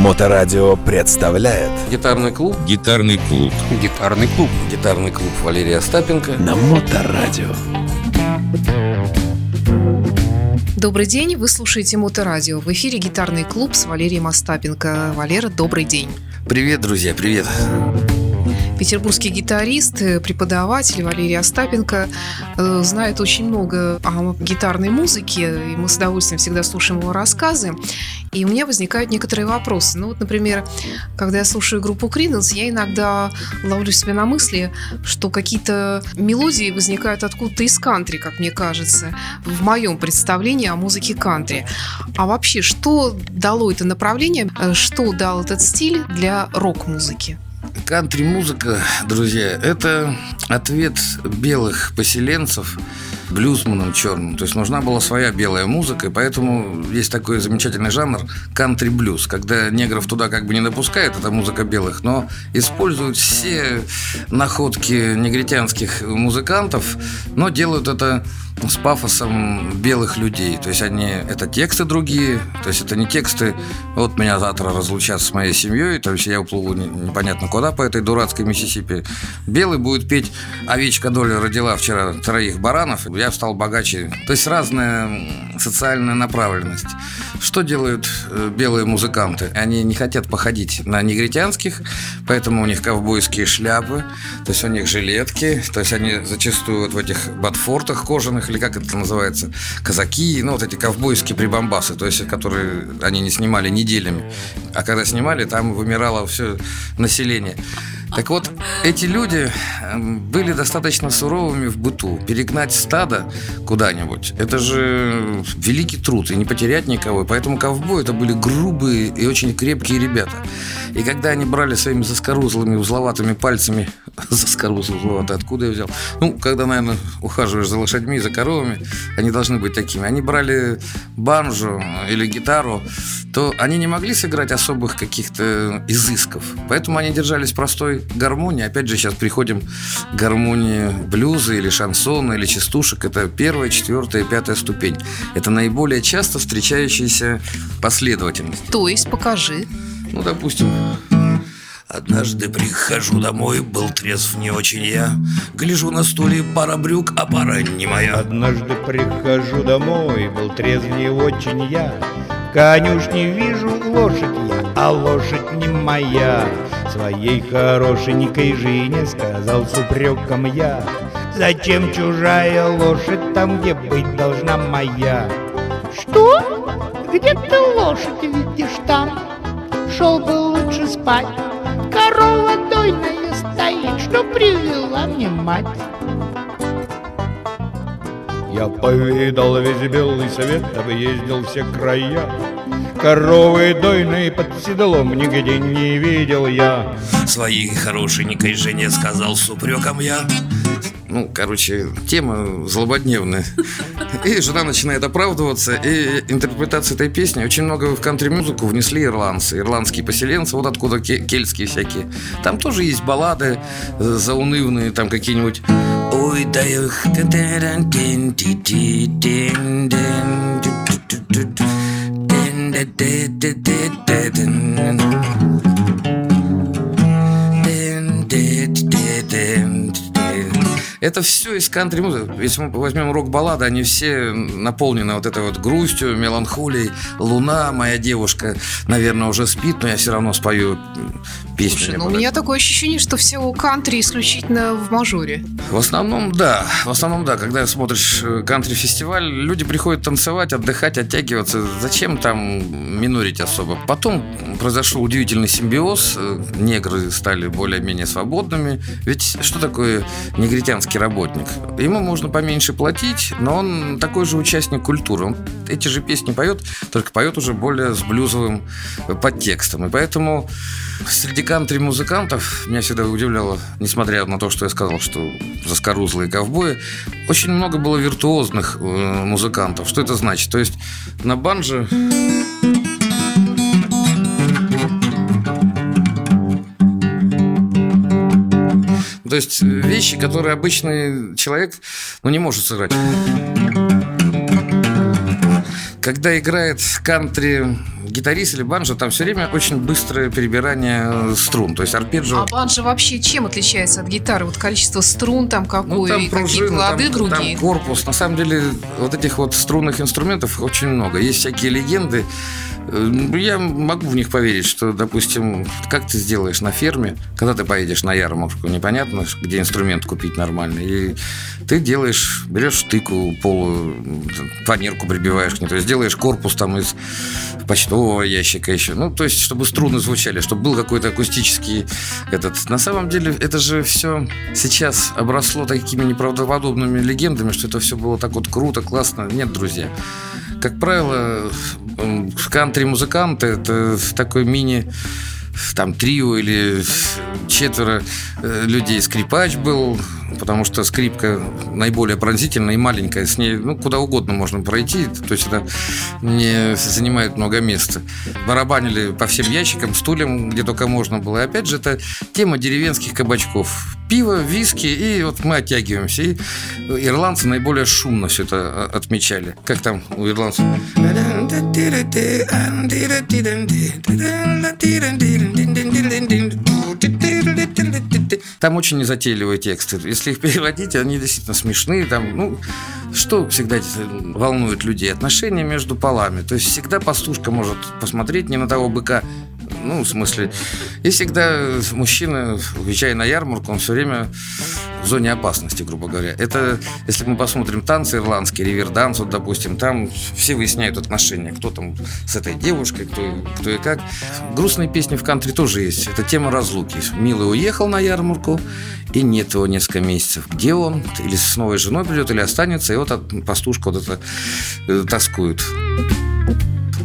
Моторадио представляет Гитарный клуб Гитарный клуб. Гитарный клуб. Гитарный клуб Валерия Остапенко на Моторадио. Добрый день, вы слушаете Моторадио. В эфире гитарный клуб с Валерием Остапенко. Валера, добрый день. Привет, друзья, привет Петербургский гитарист, э, преподаватель Валерий Остапенко э, знает очень много о гитарной музыке, и мы с удовольствием всегда слушаем его рассказы. И у меня возникают некоторые вопросы. Ну вот, например, когда я слушаю группу Криденс, я иногда ловлю себя на мысли, что какие-то мелодии возникают откуда-то из кантри, как мне кажется, в моем представлении о музыке кантри. А вообще, что дало это направление, э, что дал этот стиль для рок-музыки? Кантри-музыка, друзья, это ответ белых поселенцев блюзманом черным. То есть нужна была своя белая музыка, и поэтому есть такой замечательный жанр кантри-блюз, когда негров туда как бы не допускают, это музыка белых, но используют все находки негритянских музыкантов, но делают это с пафосом белых людей. То есть они это тексты другие, то есть это не тексты вот меня завтра разлучат с моей семьей, то есть я уплыву непонятно куда по этой дурацкой Миссисипи. Белый будет петь «Овечка доля родила вчера троих баранов, я стал богаче». То есть разная социальная направленность. Что делают э, белые музыканты? Они не хотят походить на негритянских, поэтому у них ковбойские шляпы, то есть у них жилетки, то есть они зачастую вот в этих ботфортах кожаных или как это называется, казаки, ну вот эти ковбойские прибамбасы, то есть которые они не снимали неделями, а когда снимали, там вымирало все население. Так вот, эти люди эм, были достаточно суровыми в быту. Перегнать стадо куда-нибудь – это же великий труд, и не потерять никого. Поэтому ковбои – это были грубые и очень крепкие ребята. И когда они брали своими заскорузлыми, узловатыми пальцами Заскорузлый узловатый, откуда я взял? Ну, когда, наверное, ухаживаешь за лошадьми, за коровами, они должны быть такими. Они брали банджо или гитару, то они не могли сыграть особых каких-то изысков. Поэтому они держались простой гармонии. Опять же, сейчас приходим к гармонии блюза или шансона или частушек. Это первая, четвертая и пятая ступень. Это наиболее часто встречающиеся последовательность. То есть покажи. Ну, допустим, Однажды прихожу домой, был трезв не очень я Гляжу на стуле пара брюк, а пара не моя Однажды прихожу домой, был трезв не очень я В конюшне вижу лошадь я, а лошадь не моя Своей хорошенькой жене сказал с упреком я Зачем чужая лошадь там, где быть должна моя? Что? Где ты лошадь видишь там? Шел бы лучше спать корова дойная стоит, что привела мне мать. Я повидал весь белый свет, объездил все края. Коровы дойные под седлом нигде не видел я. Своей хорошенькой жене сказал с упреком я. Ну, короче, тема злободневная. И жена начинает оправдываться. И интерпретация этой песни очень много в кантри-музыку внесли ирландцы. Ирландские поселенцы, вот откуда кельтские всякие. Там тоже есть баллады заунывные, там какие-нибудь... Ой, да. Это все из кантри музыки. Если мы возьмем рок-баллады, они все наполнены вот этой вот грустью, меланхолией. Луна, моя девушка, наверное, уже спит, но я все равно спою песню. Слушай, ну у меня такое ощущение, что все кантри исключительно в мажоре. В основном, да. В основном, да. Когда смотришь э, кантри-фестиваль, люди приходят танцевать, отдыхать, оттягиваться. Зачем там минорить особо? Потом произошел удивительный симбиоз. Э, негры стали более-менее свободными. Ведь что такое негритянский работник? Ему можно поменьше платить, но он такой же участник культуры. Он эти же песни поет, только поет уже более с блюзовым подтекстом. И поэтому среди кантри-музыкантов меня всегда удивляло, несмотря на то, что я сказал, что заскорузлые ковбои, очень много было виртуозных э, музыкантов. Что это значит? То есть на банже... То есть вещи, которые обычный человек ну, не может сыграть. Когда играет кантри гитарист или банджо, там все время очень быстрое перебирание струн, то есть арпеджио. А банджо вообще чем отличается от гитары? Вот количество струн там Ну, какое, там и какие пружина, лады там, другие. там корпус. На самом деле, вот этих вот струнных инструментов очень много. Есть всякие легенды. Э, Я могу в них поверить, что, допустим, как ты сделаешь на ферме, когда ты поедешь на ярмарку, непонятно, где инструмент купить нормальный, и ты делаешь, берешь штыку, полу, фанерку прибиваешь к ней, то есть делаешь корпус там из почтового ящика еще. Ну, то есть, чтобы струны звучали, чтобы был какой-то акустический этот. На самом деле, это же все сейчас обросло такими неправдоподобными легендами, что это все было так вот круто, классно. Нет, друзья. Как правило, м, кантри-музыканты это такой мини там трио или четверо э, людей. Скрипач был, потому что скрипка наиболее пронзительная и маленькая. С ней ну, куда угодно можно пройти, то есть это не занимает много места. Барабанили по всем ящикам, стульям, где только можно было. И опять же, это тема деревенских кабачков. Пиво, виски, и вот мы оттягиваемся. И ирландцы наиболее шумно все это а, отмечали. Как там у ирландцев? Там очень незатейливые тексты. Если их переводить, они действительно смешные. Там, ну, что всегда волнует людей? Отношения между полами. То есть всегда пастушка может посмотреть не на того быка, ну, в смысле, и всегда мужчина, уезжая на ярмарку, он все время в зоне опасности, грубо говоря. Это, если мы посмотрим танцы ирландские, риверданс, вот, допустим, там все выясняют отношения, кто там с этой девушкой, кто, кто и как. Грустные песни в кантри тоже есть. Это тема разлуки. Милый уехал на ярмарку, и нет его несколько месяцев. Где он? Или с новой женой придет, или останется, и вот пастушка вот это э, тоскует.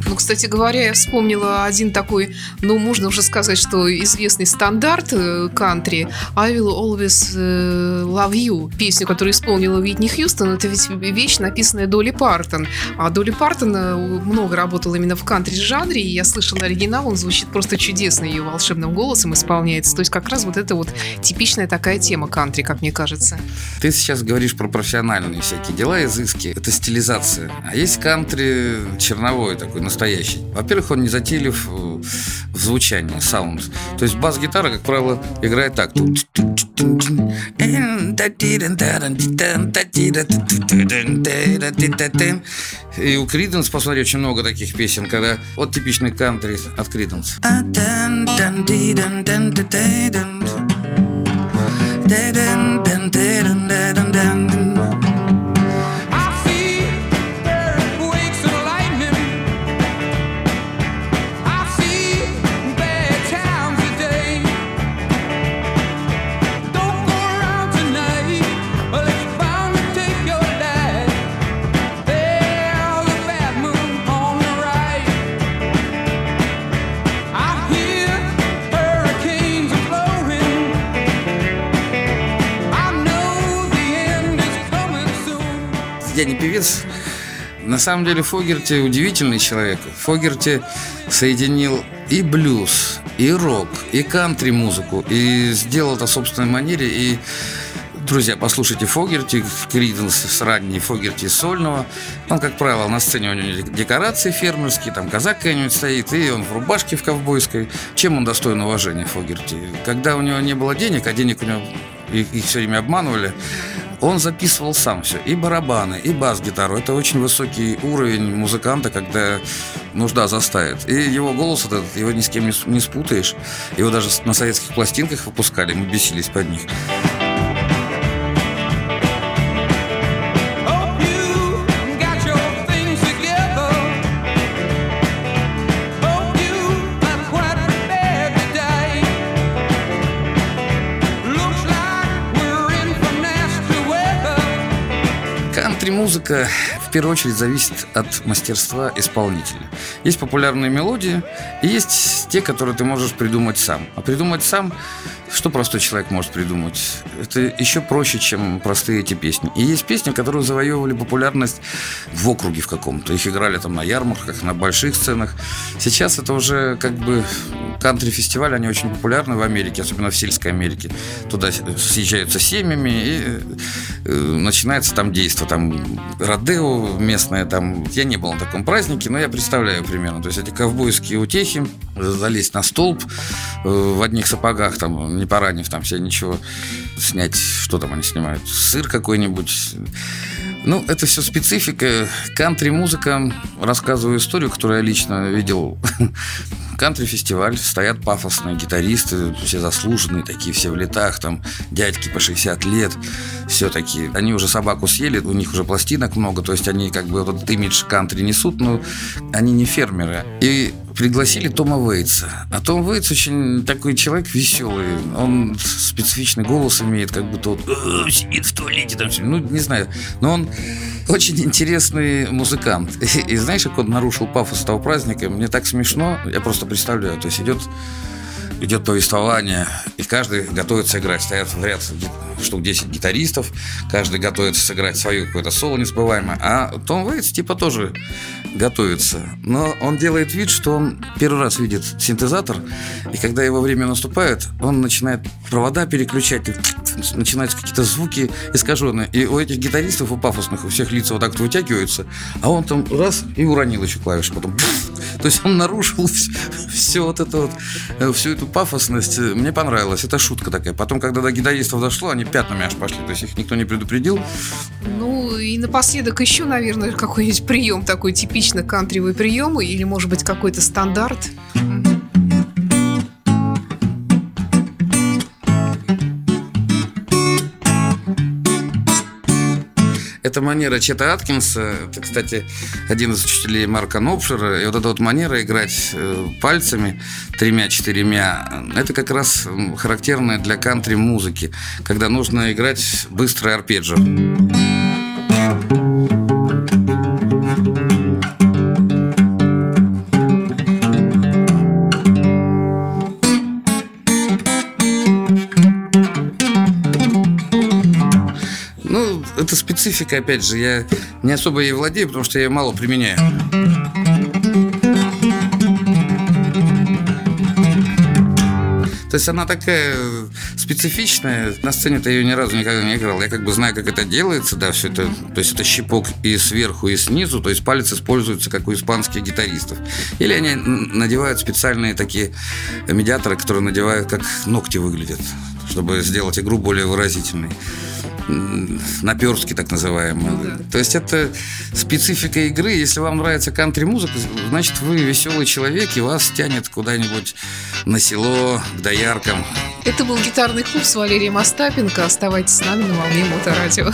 Ну, кстати говоря, я вспомнила один такой, ну, можно уже сказать, что известный стандарт э, кантри «I will always э, love you», песню, которую исполнила Уитни Хьюстон, это ведь вещь, написанная Долли Партон. А Долли Партон э, много работала именно в кантри-жанре, и я слышала оригинал, он звучит просто чудесно, ее волшебным голосом исполняется. То есть как раз вот это вот типичная такая тема кантри, как мне кажется. Ты сейчас говоришь про профессиональные всякие дела, изыски. Это стилизация. А есть кантри черновой такой, настоящий. Во-первых, он не затейлив в звучании, саунд. То есть бас-гитара, как правило, играет так. И у Криденс, посмотри, очень много таких песен, когда вот типичный кантри от Криденс. я На самом деле Фогерти удивительный человек. Фогерти соединил и блюз, и рок, и кантри-музыку, и сделал это в собственной манере. И, друзья, послушайте Фогерти, Криденс с ранней Фогерти сольного. Он, как правило, на сцене у него декорации фермерские, там казак какой-нибудь стоит, и он в рубашке в ковбойской. Чем он достоин уважения, Фогерти? Когда у него не было денег, а денег у него их, их все время обманывали, он записывал сам все, и барабаны, и бас-гитару. Это очень высокий уровень музыканта, когда нужда заставит. И его голос этот, его ни с кем не спутаешь. Его даже на советских пластинках выпускали, мы бесились под них. В первую очередь зависит от мастерства исполнителя. Есть популярные мелодии, и есть те, которые ты можешь придумать сам. А придумать сам, что простой человек может придумать? Это еще проще, чем простые эти песни. И есть песни, которые завоевывали популярность в округе в каком-то. Их играли там на ярмарках, на больших сценах. Сейчас это уже как бы кантри-фестивали, они очень популярны в Америке, особенно в сельской Америке. Туда съезжаются семьями, и э, начинается там действо. Там Родео, местное там. Я не был на таком празднике, но я представляю примерно. То есть эти ковбойские утехи, залезть на столб э, в одних сапогах, там, не поранив там себе ничего, снять, что там они снимают, сыр какой-нибудь. Ну, это все специфика. Кантри-музыка, рассказываю историю, которую я лично видел кантри-фестиваль, стоят пафосные гитаристы, все заслуженные, такие все в летах, там дядьки по 60 лет, все такие. Они уже собаку съели, у них уже пластинок много, то есть они как бы вот этот имидж кантри несут, но они не фермеры. И пригласили Тома Вейтса. А Том Вейтс очень такой человек веселый. Он специфичный голос имеет, как будто вот «Э, сидит в туалете там. Ну, не знаю. Но он очень интересный музыкант. И, и знаешь, как он нарушил пафос этого праздника? Мне так смешно. Я просто представляю. То есть идет идет повествование, и каждый готовится играть. Стоят в ряд штук 10 гитаристов, каждый готовится сыграть свое какое-то соло незабываемое. А Том Вейтс типа тоже готовится. Но он делает вид, что он первый раз видит синтезатор, и когда его время наступает, он начинает провода переключать, начинаются какие-то звуки искаженные. И у этих гитаристов, у пафосных, у всех лица вот так вот вытягиваются, а он там раз и уронил еще клавишу, потом... То есть он нарушил все, все вот это вот, э, всю эту пафосность. Мне понравилось. Это шутка такая. Потом, когда до гитаристов дошло, они пятнами аж пошли. То есть их никто не предупредил. Ну и напоследок еще, наверное, какой-нибудь прием такой типично кантривый прием или, может быть, какой-то стандарт. Это манера Чета Аткинса, это, кстати, один из учителей Марка Нопшера, и вот эта вот манера играть э, пальцами тремя-четырьмя, это как раз характерная для кантри-музыки, когда нужно играть быстрый арпеджио. Специфика, опять же, я не особо ей владею, потому что я ее мало применяю. То есть она такая специфичная. На сцене-то ее ни разу никогда не играл. Я как бы знаю, как это делается, да, все это. То есть это щипок и сверху, и снизу. То есть палец используется, как у испанских гитаристов. Или они надевают специальные такие медиаторы, которые надевают, как ногти выглядят, чтобы сделать игру более выразительной наперстки так называемые. Ну, да. То есть это специфика игры. Если вам нравится кантри-музыка, значит вы веселый человек и вас тянет куда-нибудь на село, к дояркам. Это был гитарный клуб с Валерием Остапенко. Оставайтесь с нами на волне Моторадио.